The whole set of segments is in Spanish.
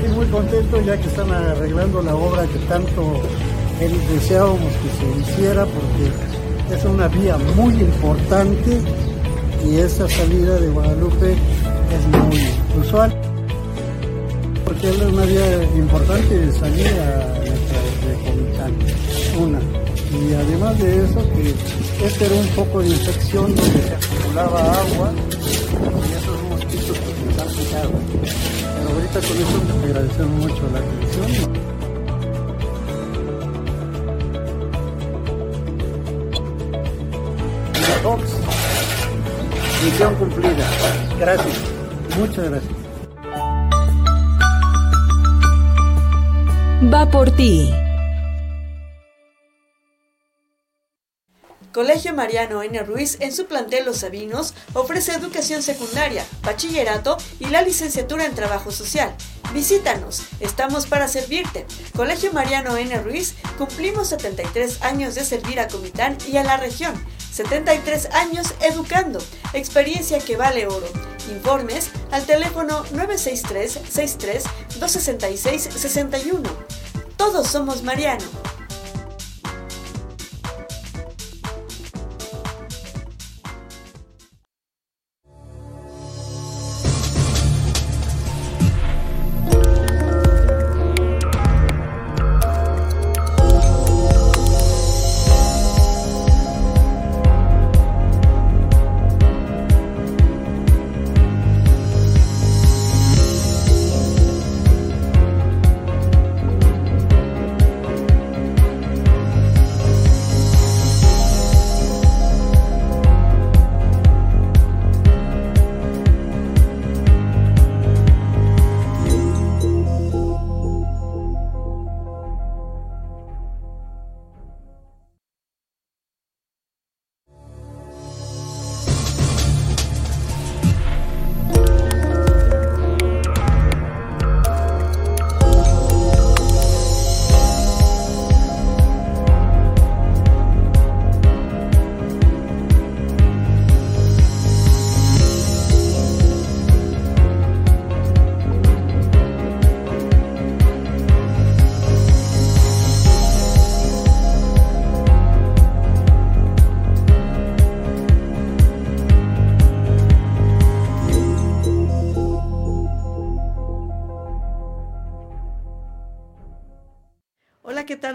Aquí muy contento ya que están arreglando la obra que tanto deseábamos que se hiciera porque es una vía muy importante y esa salida de Guadalupe es muy usual porque es una vía importante de salir a Comitán, una. Y además de eso, que este era un poco de infección donde se acumulaba agua ahorita con eso agradecemos mucho la atención. Misión cumplida. Gracias. Muchas gracias. Va por ti. Colegio Mariano N. Ruiz en su plantel Los Sabinos ofrece educación secundaria, bachillerato y la licenciatura en trabajo social. Visítanos, estamos para servirte. Colegio Mariano N. Ruiz, cumplimos 73 años de servir a Comitán y a la región. 73 años educando, experiencia que vale oro. Informes al teléfono 963 63 266 61. Todos somos Mariano.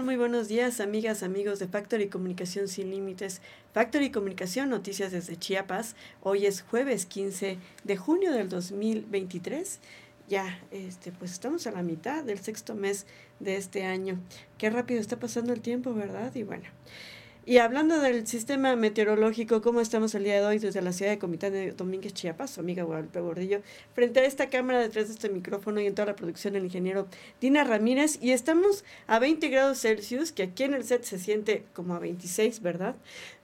Muy buenos días, amigas, amigos de Factory Comunicación Sin Límites. Factory Comunicación, noticias desde Chiapas. Hoy es jueves 15 de junio del 2023. Ya, este, pues estamos a la mitad del sexto mes de este año. Qué rápido está pasando el tiempo, ¿verdad? Y bueno, y hablando del sistema meteorológico, ¿cómo estamos el día de hoy desde la ciudad de Comitán de Domínguez, Chiapas? Su amiga Guadalupe Gordillo, frente a esta cámara detrás de este micrófono y en toda la producción el ingeniero Dina Ramírez. Y estamos a 20 grados Celsius, que aquí en el set se siente como a 26, ¿verdad?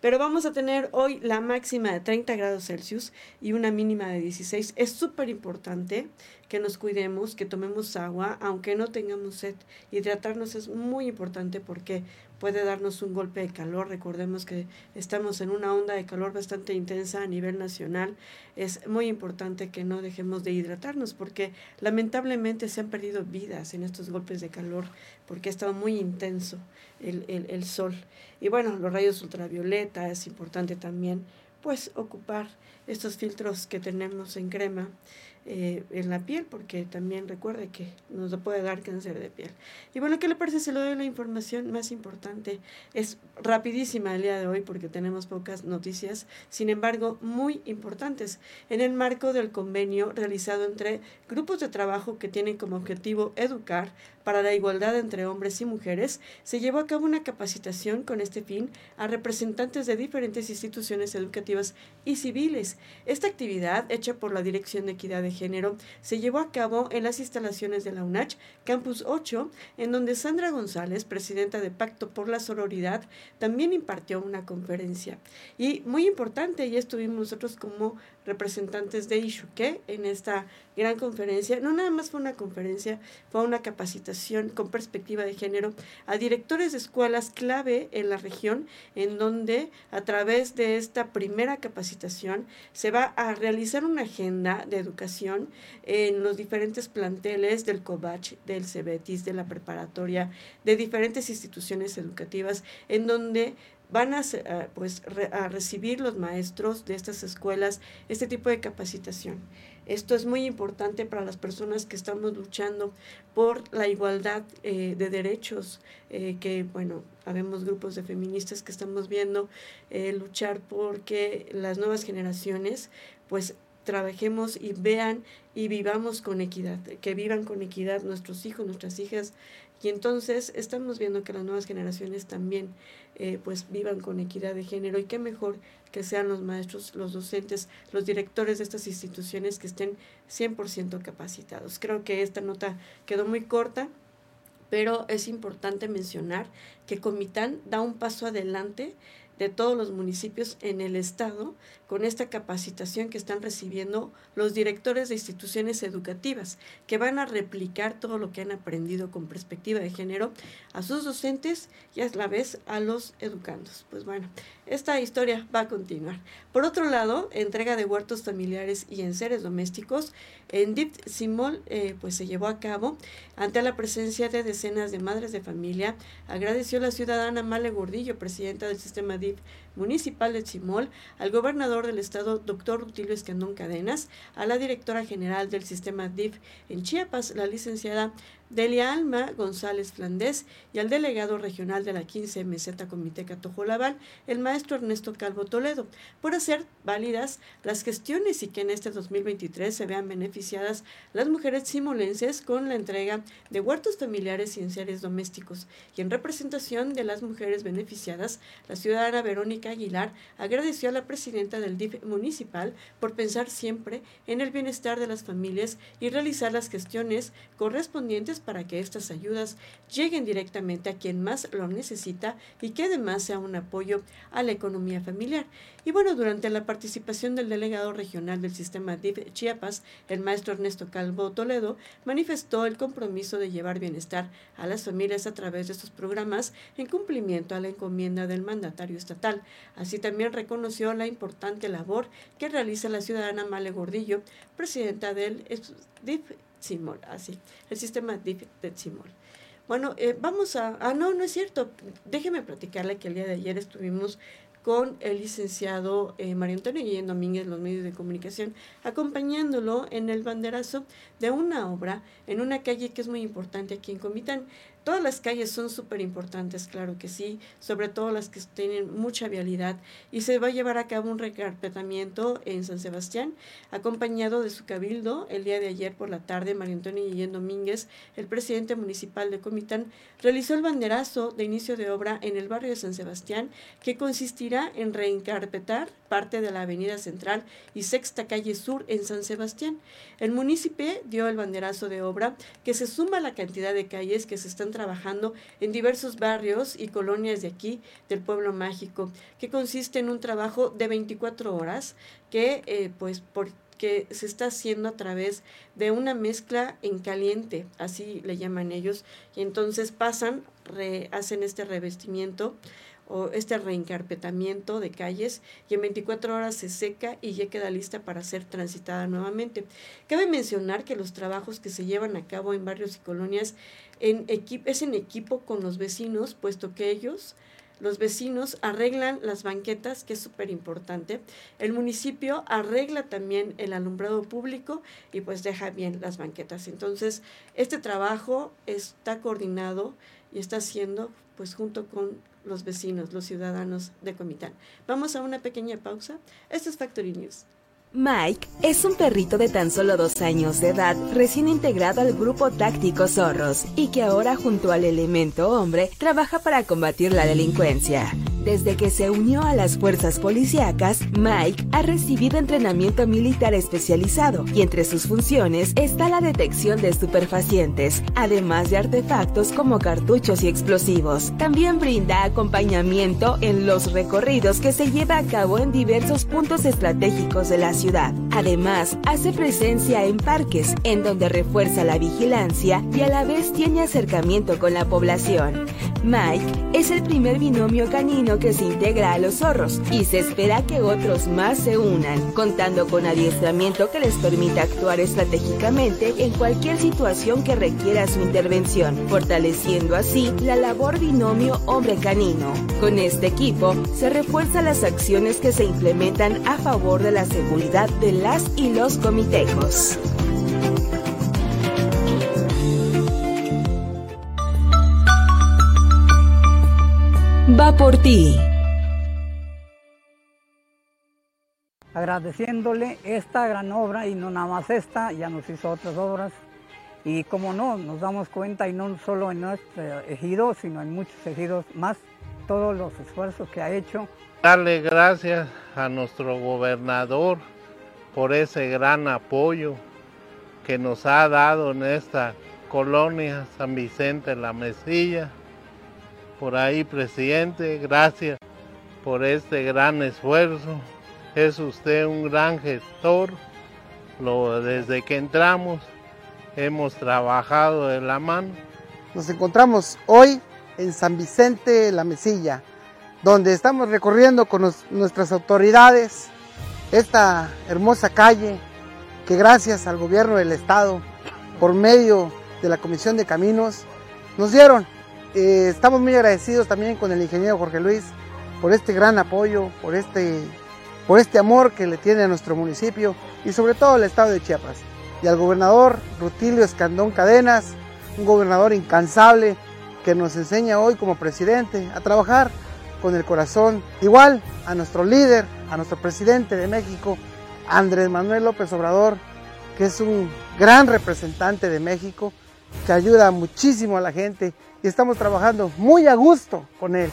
Pero vamos a tener hoy la máxima de 30 grados Celsius y una mínima de 16. Es súper importante que nos cuidemos, que tomemos agua, aunque no tengamos sed. Hidratarnos es muy importante porque puede darnos un golpe de calor. Recordemos que estamos en una onda de calor bastante intensa a nivel nacional. Es muy importante que no dejemos de hidratarnos porque lamentablemente se han perdido vidas en estos golpes de calor porque ha estado muy intenso el, el, el sol. Y bueno, los rayos ultravioleta es importante también pues ocupar estos filtros que tenemos en crema eh, en la piel, porque también recuerde que nos puede dar cáncer de piel. Y bueno, ¿qué le parece si le doy la información más importante? Es rapidísima el día de hoy porque tenemos pocas noticias, sin embargo, muy importantes. En el marco del convenio realizado entre grupos de trabajo que tienen como objetivo educar para la igualdad entre hombres y mujeres, se llevó a cabo una capacitación con este fin a representantes de diferentes instituciones educativas y civiles. Esta actividad, hecha por la Dirección de Equidad de Género, se llevó a cabo en las instalaciones de la UNACH, Campus 8, en donde Sandra González, presidenta de Pacto por la Sororidad, también impartió una conferencia. Y muy importante, ya estuvimos nosotros como representantes de Ishuque en esta gran conferencia. No nada más fue una conferencia, fue una capacitación con perspectiva de género a directores de escuelas clave en la región, en donde a través de esta primera capacitación se va a realizar una agenda de educación en los diferentes planteles del COVACH, del CEBETIS, de la preparatoria, de diferentes instituciones educativas, en donde van a, pues, a recibir los maestros de estas escuelas este tipo de capacitación. Esto es muy importante para las personas que estamos luchando por la igualdad eh, de derechos, eh, que bueno, habemos grupos de feministas que estamos viendo eh, luchar porque las nuevas generaciones pues trabajemos y vean y vivamos con equidad, que vivan con equidad nuestros hijos, nuestras hijas. Y entonces estamos viendo que las nuevas generaciones también pues vivan con equidad de género y qué mejor que sean los maestros, los docentes, los directores de estas instituciones que estén 100% capacitados. Creo que esta nota quedó muy corta, pero es importante mencionar que Comitán da un paso adelante de todos los municipios en el estado con esta capacitación que están recibiendo los directores de instituciones educativas, que van a replicar todo lo que han aprendido con perspectiva de género a sus docentes y a la vez a los educandos. Pues bueno, esta historia va a continuar. Por otro lado, entrega de huertos familiares y enseres domésticos en DIP Simol eh, pues se llevó a cabo ante la presencia de decenas de madres de familia. Agradeció la ciudadana Male Gordillo, presidenta del sistema DIP breathe municipal de Chimol, al gobernador del estado, doctor Rutilio Escandón Cadenas, a la directora general del sistema DIF en Chiapas, la licenciada Delia Alma González Flandés y al delegado regional de la 15 Meseta Comité Catojolabal, el maestro Ernesto Calvo Toledo, por hacer válidas las gestiones y que en este 2023 se vean beneficiadas las mujeres simolenses con la entrega de huertos familiares y enseres domésticos. Y en representación de las mujeres beneficiadas, la ciudadana Verónica Aguilar agradeció a la presidenta del DIF municipal por pensar siempre en el bienestar de las familias y realizar las gestiones correspondientes para que estas ayudas lleguen directamente a quien más lo necesita y que además sea un apoyo a la economía familiar. Y bueno, durante la participación del delegado regional del sistema DIF Chiapas, el maestro Ernesto Calvo Toledo, manifestó el compromiso de llevar bienestar a las familias a través de estos programas en cumplimiento a la encomienda del mandatario estatal. Así también reconoció la importante labor que realiza la ciudadana Male Gordillo, presidenta del así, el sistema DIF de Simol. Bueno, eh, vamos a... Ah, no, no es cierto. Déjeme platicarle que el día de ayer estuvimos con el licenciado eh, Mario Antonio Guillén Domínguez, los medios de comunicación, acompañándolo en el banderazo de una obra en una calle que es muy importante aquí en Comitán. Todas las calles son súper importantes, claro que sí, sobre todo las que tienen mucha vialidad y se va a llevar a cabo un recarpetamiento en San Sebastián, acompañado de su cabildo. El día de ayer por la tarde, María Antonio Guillén Domínguez, el presidente municipal de Comitán, realizó el banderazo de inicio de obra en el barrio de San Sebastián, que consistirá en reencarpetar parte de la avenida central y sexta calle sur en San Sebastián. El municipio dio el banderazo de obra que se suma a la cantidad de calles que se están trabajando en diversos barrios y colonias de aquí, del pueblo mágico, que consiste en un trabajo de 24 horas que eh, pues porque se está haciendo a través de una mezcla en caliente, así le llaman ellos, y entonces pasan, hacen este revestimiento o este reencarpetamiento de calles y en 24 horas se seca y ya queda lista para ser transitada nuevamente. Cabe mencionar que los trabajos que se llevan a cabo en barrios y colonias en es en equipo con los vecinos, puesto que ellos los vecinos arreglan las banquetas, que es súper importante. El municipio arregla también el alumbrado público y pues deja bien las banquetas. Entonces, este trabajo está coordinado y está haciendo pues junto con los vecinos, los ciudadanos de Comitán. Vamos a una pequeña pausa. Esto es Factory News. Mike es un perrito de tan solo dos años de edad, recién integrado al grupo táctico Zorros, y que ahora junto al elemento hombre trabaja para combatir la delincuencia. Desde que se unió a las fuerzas policíacas, Mike ha recibido entrenamiento militar especializado y entre sus funciones está la detección de estupefacientes, además de artefactos como cartuchos y explosivos. También brinda acompañamiento en los recorridos que se lleva a cabo en diversos puntos estratégicos de la ciudad. Además, hace presencia en parques, en donde refuerza la vigilancia y a la vez tiene acercamiento con la población. Mike es el primer binomio canino que se integra a los zorros y se espera que otros más se unan, contando con adiestramiento que les permita actuar estratégicamente en cualquier situación que requiera su intervención, fortaleciendo así la labor binomio hombre-canino. Con este equipo se refuerzan las acciones que se implementan a favor de la seguridad de las y los comitejos. Va por ti. Agradeciéndole esta gran obra y no nada más esta, ya nos hizo otras obras. Y como no, nos damos cuenta y no solo en nuestro ejido, sino en muchos ejidos más, todos los esfuerzos que ha hecho. Darle gracias a nuestro gobernador por ese gran apoyo que nos ha dado en esta colonia San Vicente La Mesilla por ahí, presidente. Gracias por este gran esfuerzo. Es usted un gran gestor. Lo, desde que entramos hemos trabajado de la mano. Nos encontramos hoy en San Vicente La Mesilla, donde estamos recorriendo con nuestras autoridades esta hermosa calle que gracias al gobierno del estado, por medio de la Comisión de Caminos, nos dieron eh, estamos muy agradecidos también con el ingeniero Jorge Luis por este gran apoyo, por este, por este amor que le tiene a nuestro municipio y sobre todo al estado de Chiapas. Y al gobernador Rutilio Escandón Cadenas, un gobernador incansable que nos enseña hoy como presidente a trabajar con el corazón. Igual a nuestro líder, a nuestro presidente de México, Andrés Manuel López Obrador, que es un gran representante de México, que ayuda muchísimo a la gente y estamos trabajando muy a gusto con él.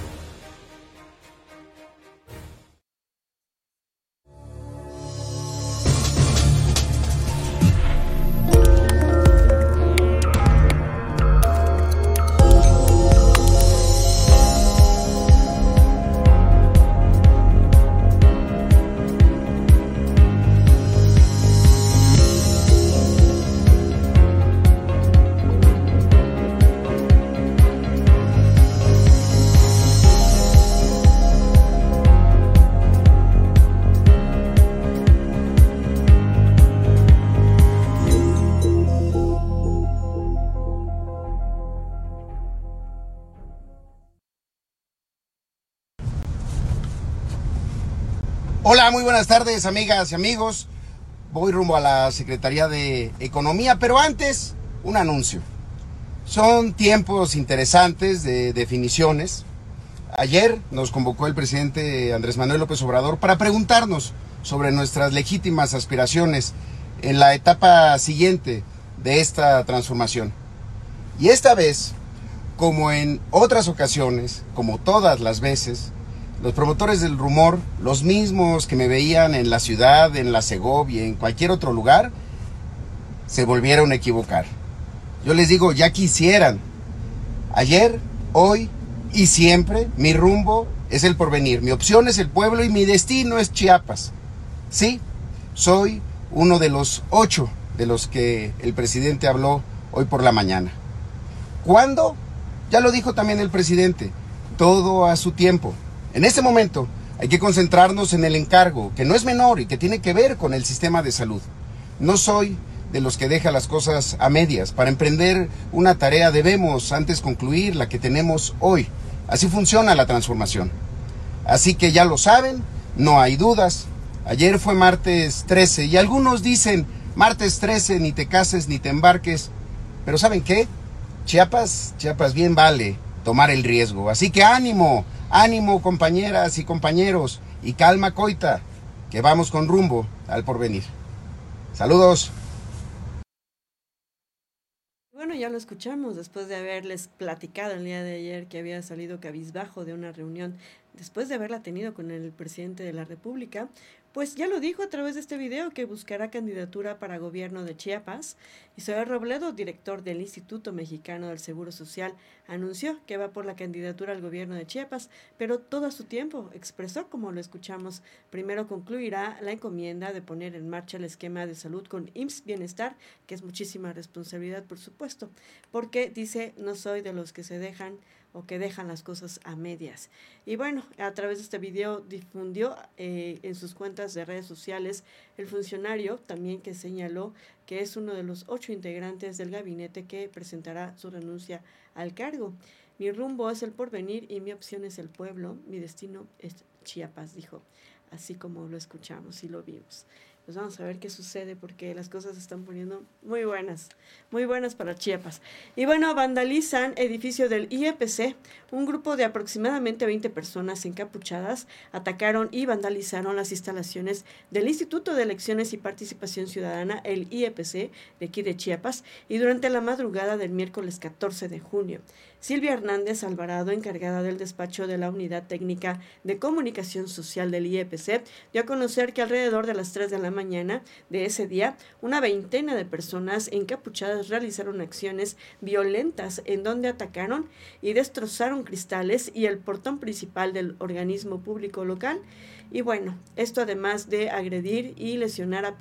Muy buenas tardes, amigas y amigos. Voy rumbo a la Secretaría de Economía, pero antes, un anuncio. Son tiempos interesantes de definiciones. Ayer nos convocó el presidente Andrés Manuel López Obrador para preguntarnos sobre nuestras legítimas aspiraciones en la etapa siguiente de esta transformación. Y esta vez, como en otras ocasiones, como todas las veces, los promotores del rumor, los mismos que me veían en la ciudad, en la Segovia, en cualquier otro lugar, se volvieron a equivocar. Yo les digo, ya quisieran. Ayer, hoy y siempre mi rumbo es el porvenir. Mi opción es el pueblo y mi destino es Chiapas. Sí, soy uno de los ocho de los que el presidente habló hoy por la mañana. ¿Cuándo? Ya lo dijo también el presidente. Todo a su tiempo. En este momento hay que concentrarnos en el encargo, que no es menor y que tiene que ver con el sistema de salud. No soy de los que deja las cosas a medias. Para emprender una tarea debemos antes concluir la que tenemos hoy. Así funciona la transformación. Así que ya lo saben, no hay dudas. Ayer fue martes 13 y algunos dicen, martes 13, ni te cases ni te embarques. Pero ¿saben qué? Chiapas, Chiapas bien vale tomar el riesgo. Así que ánimo, Ánimo compañeras y compañeros y calma coita, que vamos con rumbo al porvenir. Saludos. Bueno, ya lo escuchamos después de haberles platicado el día de ayer que había salido cabizbajo de una reunión después de haberla tenido con el presidente de la República, pues ya lo dijo a través de este video que buscará candidatura para gobierno de Chiapas. Isabel Robledo, director del Instituto Mexicano del Seguro Social, anunció que va por la candidatura al gobierno de Chiapas, pero todo su tiempo expresó, como lo escuchamos, primero concluirá la encomienda de poner en marcha el esquema de salud con IMSS Bienestar, que es muchísima responsabilidad, por supuesto, porque dice, no soy de los que se dejan o que dejan las cosas a medias. Y bueno, a través de este video difundió eh, en sus cuentas de redes sociales el funcionario también que señaló que es uno de los ocho integrantes del gabinete que presentará su renuncia al cargo. Mi rumbo es el porvenir y mi opción es el pueblo, mi destino es Chiapas, dijo, así como lo escuchamos y lo vimos pues vamos a ver qué sucede porque las cosas se están poniendo muy buenas, muy buenas para Chiapas. Y bueno, vandalizan edificio del IEPC. Un grupo de aproximadamente 20 personas encapuchadas atacaron y vandalizaron las instalaciones del Instituto de Elecciones y Participación Ciudadana, el IEPC, de aquí de Chiapas, y durante la madrugada del miércoles 14 de junio. Silvia Hernández Alvarado, encargada del despacho de la Unidad Técnica de Comunicación Social del IEPC, dio a conocer que alrededor de las 3 de la mañana de ese día, una veintena de personas encapuchadas realizaron acciones violentas en donde atacaron y destrozaron cristales y el portón principal del organismo público local. Y bueno, esto además de agredir y lesionar a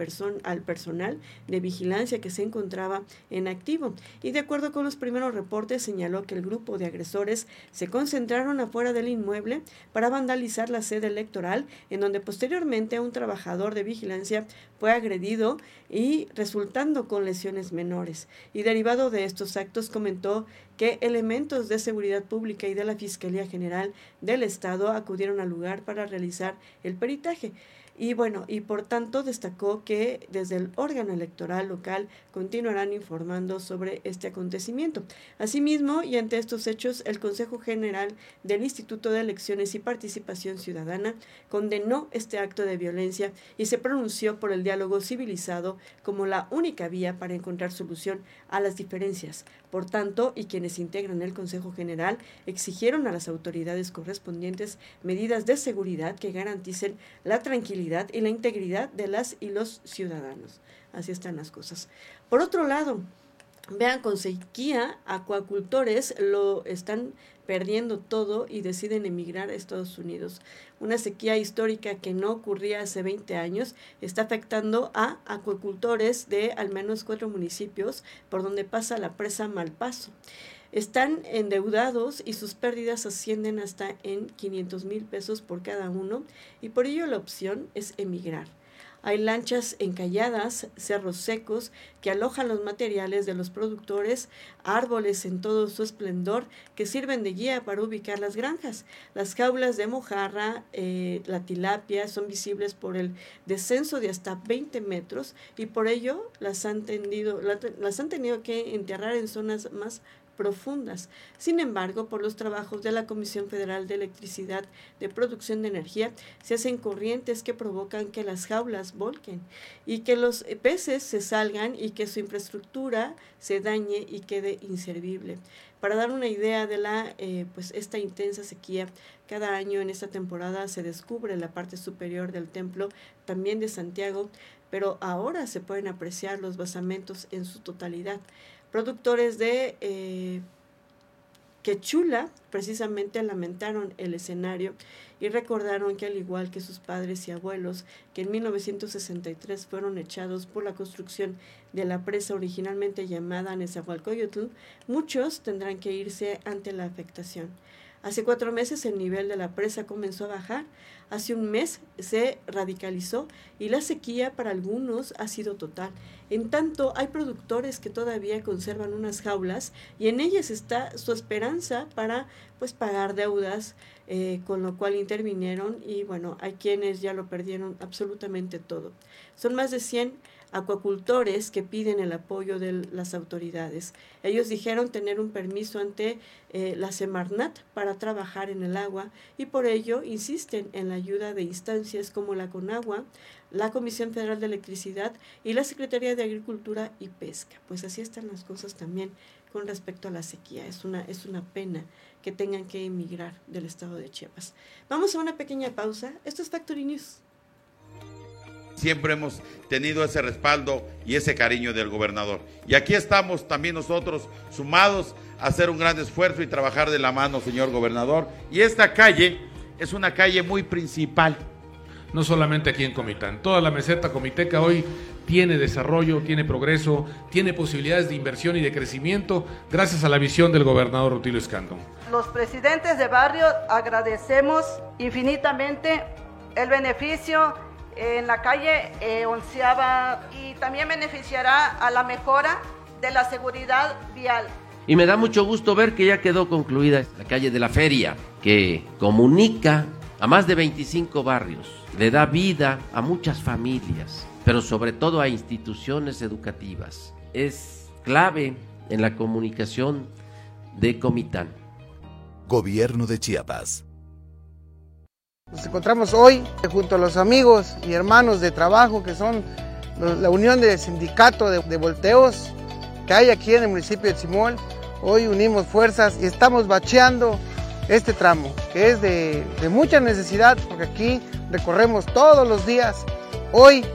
al personal de vigilancia que se encontraba en activo. Y de acuerdo con los primeros reportes, señaló que el grupo de agresores se concentraron afuera del inmueble para vandalizar la sede electoral, en donde posteriormente un trabajador de vigilancia fue agredido y resultando con lesiones menores. Y derivado de estos actos comentó que elementos de seguridad pública y de la Fiscalía General del Estado acudieron al lugar para realizar el peritaje. Y bueno, y por tanto destacó que desde el órgano electoral local continuarán informando sobre este acontecimiento. Asimismo, y ante estos hechos, el Consejo General del Instituto de Elecciones y Participación Ciudadana condenó este acto de violencia y se pronunció por el diálogo civilizado como la única vía para encontrar solución a las diferencias. Por tanto, y quienes integran el Consejo General exigieron a las autoridades correspondientes medidas de seguridad que garanticen la tranquilidad y la integridad de las y los ciudadanos. Así están las cosas. Por otro lado, vean, con sequía, acuacultores lo están perdiendo todo y deciden emigrar a Estados Unidos. Una sequía histórica que no ocurría hace 20 años está afectando a acuacultores de al menos cuatro municipios por donde pasa la presa Malpaso. Están endeudados y sus pérdidas ascienden hasta en 500 mil pesos por cada uno y por ello la opción es emigrar. Hay lanchas encalladas, cerros secos que alojan los materiales de los productores, árboles en todo su esplendor que sirven de guía para ubicar las granjas. Las jaulas de mojarra, eh, la tilapia son visibles por el descenso de hasta 20 metros y por ello las han, tendido, las han tenido que enterrar en zonas más profundas. Sin embargo, por los trabajos de la Comisión Federal de Electricidad de Producción de Energía, se hacen corrientes que provocan que las jaulas volquen y que los peces se salgan y que su infraestructura se dañe y quede inservible. Para dar una idea de la, eh, pues esta intensa sequía, cada año en esta temporada se descubre la parte superior del templo, también de Santiago, pero ahora se pueden apreciar los basamentos en su totalidad. Productores de eh, Quechula precisamente lamentaron el escenario y recordaron que al igual que sus padres y abuelos, que en 1963 fueron echados por la construcción de la presa originalmente llamada Nezahualcóyotl, muchos tendrán que irse ante la afectación. Hace cuatro meses el nivel de la presa comenzó a bajar, hace un mes se radicalizó y la sequía para algunos ha sido total. En tanto, hay productores que todavía conservan unas jaulas y en ellas está su esperanza para pues pagar deudas, eh, con lo cual intervinieron y bueno, hay quienes ya lo perdieron absolutamente todo. Son más de 100 acuacultores que piden el apoyo de las autoridades. Ellos dijeron tener un permiso ante eh, la Semarnat para trabajar en el agua y por ello insisten en la ayuda de instancias como la CONAGUA, la Comisión Federal de Electricidad y la Secretaría de Agricultura y Pesca. Pues así están las cosas también con respecto a la sequía. Es una, es una pena que tengan que emigrar del estado de Chiapas. Vamos a una pequeña pausa. Esto es Factory News. Siempre hemos tenido ese respaldo y ese cariño del gobernador. Y aquí estamos también nosotros sumados a hacer un gran esfuerzo y trabajar de la mano, señor gobernador. Y esta calle es una calle muy principal. No solamente aquí en Comitán, toda la meseta comiteca hoy tiene desarrollo, tiene progreso, tiene posibilidades de inversión y de crecimiento gracias a la visión del gobernador Rutilio Escandón. Los presidentes de barrio agradecemos infinitamente el beneficio en la calle eh, Onceava y también beneficiará a la mejora de la seguridad vial. Y me da mucho gusto ver que ya quedó concluida la calle de la feria, que comunica a más de 25 barrios, le da vida a muchas familias, pero sobre todo a instituciones educativas. Es clave en la comunicación de Comitán. Gobierno de Chiapas. Nos encontramos hoy junto a los amigos y hermanos de trabajo que son la unión de sindicato de, volteos que hay aquí en el municipio de Simol. Hoy unimos fuerzas y estamos bacheando este tramo, que es de mucha necesidad porque aquí recorremos todos los días. Hoy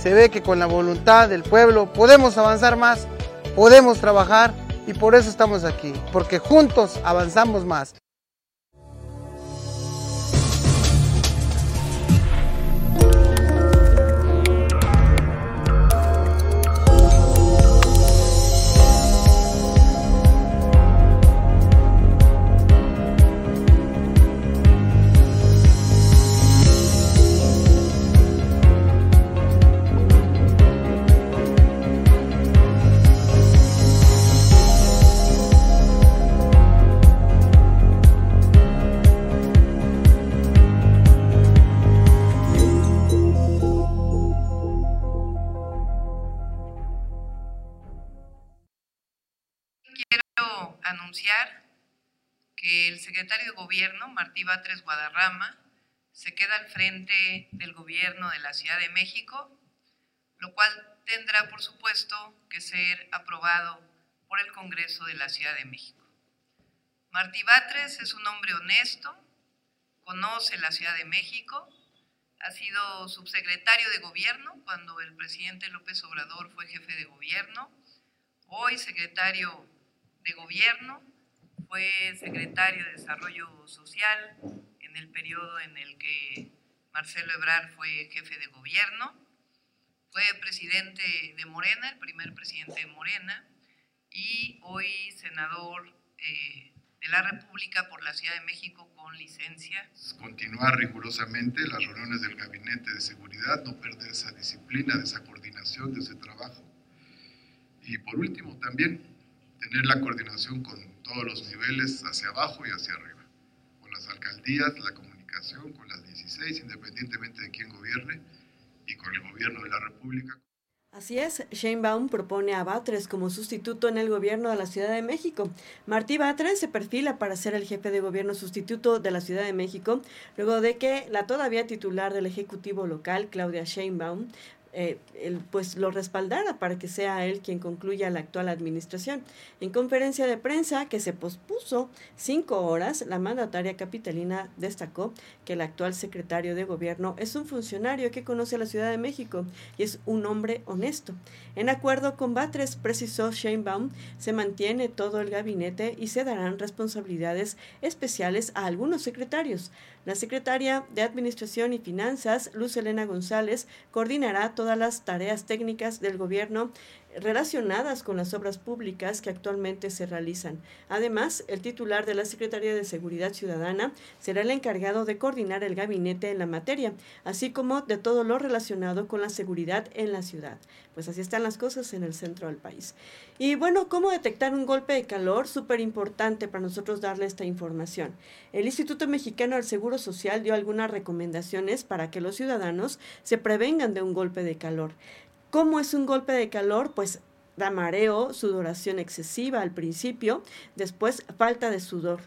se ve que con la voluntad del pueblo podemos avanzar más, podemos trabajar y por eso estamos aquí, porque juntos avanzamos más. Secretario de Gobierno, Martí Batres Guadarrama, se queda al frente del Gobierno de la Ciudad de México, lo cual tendrá, por supuesto, que ser aprobado por el Congreso de la Ciudad de México. Martí Batres es un hombre honesto, conoce la Ciudad de México, ha sido subsecretario de Gobierno cuando el presidente López Obrador fue jefe de Gobierno, hoy secretario de Gobierno, fue secretario de Desarrollo Social en el periodo en el que Marcelo Ebrard fue jefe de gobierno, fue presidente de Morena, el primer presidente de Morena, y hoy senador eh, de la República por la Ciudad de México con licencia. Continuar rigurosamente las reuniones del Gabinete de Seguridad, no perder esa disciplina, de esa coordinación, de ese trabajo. Y por último, también tener la coordinación con todos los niveles, hacia abajo y hacia arriba, con las alcaldías, la comunicación, con las 16, independientemente de quién gobierne, y con el gobierno de la República. Así es, Baum propone a Batres como sustituto en el gobierno de la Ciudad de México. Martí Batres se perfila para ser el jefe de gobierno sustituto de la Ciudad de México, luego de que la todavía titular del Ejecutivo local, Claudia Sheinbaum, eh, pues lo respaldara para que sea él quien concluya la actual administración. En conferencia de prensa que se pospuso cinco horas, la mandataria capitalina destacó que el actual secretario de gobierno es un funcionario que conoce a la Ciudad de México y es un hombre honesto. En acuerdo con Batres, precisó Sheinbaum, se mantiene todo el gabinete y se darán responsabilidades especiales a algunos secretarios. La secretaria de Administración y Finanzas, Luz Elena González, coordinará todas las tareas técnicas del gobierno relacionadas con las obras públicas que actualmente se realizan. Además, el titular de la Secretaría de Seguridad Ciudadana será el encargado de coordinar el gabinete en la materia, así como de todo lo relacionado con la seguridad en la ciudad. Pues así están las cosas en el centro del país. Y bueno, ¿cómo detectar un golpe de calor? Súper importante para nosotros darle esta información. El Instituto Mexicano del Seguro Social dio algunas recomendaciones para que los ciudadanos se prevengan de un golpe de calor. ¿Cómo es un golpe de calor? Pues da mareo, sudoración excesiva al principio, después falta de sudor.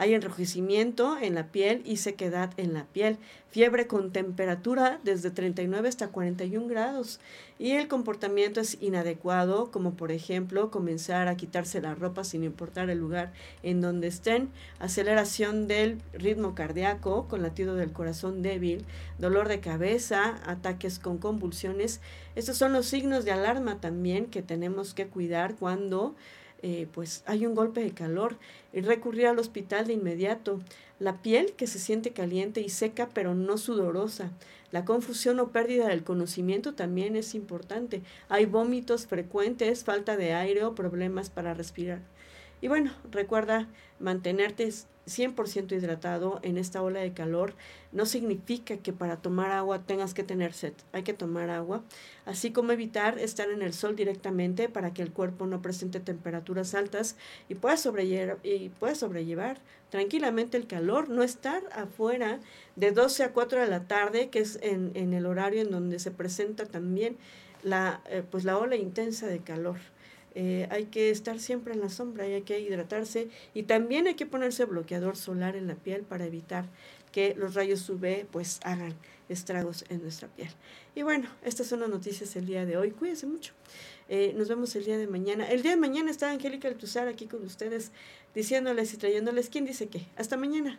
Hay enrojecimiento en la piel y sequedad en la piel, fiebre con temperatura desde 39 hasta 41 grados y el comportamiento es inadecuado, como por ejemplo comenzar a quitarse la ropa sin importar el lugar en donde estén, aceleración del ritmo cardíaco con latido del corazón débil, dolor de cabeza, ataques con convulsiones. Estos son los signos de alarma también que tenemos que cuidar cuando eh, pues hay un golpe de calor y recurrir al hospital de inmediato. La piel que se siente caliente y seca pero no sudorosa. La confusión o pérdida del conocimiento también es importante. Hay vómitos frecuentes, falta de aire o problemas para respirar. Y bueno, recuerda mantenerte 100% hidratado en esta ola de calor no significa que para tomar agua tengas que tener sed. Hay que tomar agua, así como evitar estar en el sol directamente para que el cuerpo no presente temperaturas altas y pueda sobrellevar, y pueda sobrellevar tranquilamente el calor, no estar afuera de 12 a 4 de la tarde, que es en, en el horario en donde se presenta también la, eh, pues la ola intensa de calor. Eh, hay que estar siempre en la sombra y hay que hidratarse y también hay que ponerse bloqueador solar en la piel para evitar que los rayos UV pues hagan estragos en nuestra piel. Y bueno, estas son las noticias del día de hoy. Cuídense mucho. Eh, nos vemos el día de mañana. El día de mañana está Angélica Altuzar aquí con ustedes diciéndoles y trayéndoles quién dice qué. Hasta mañana.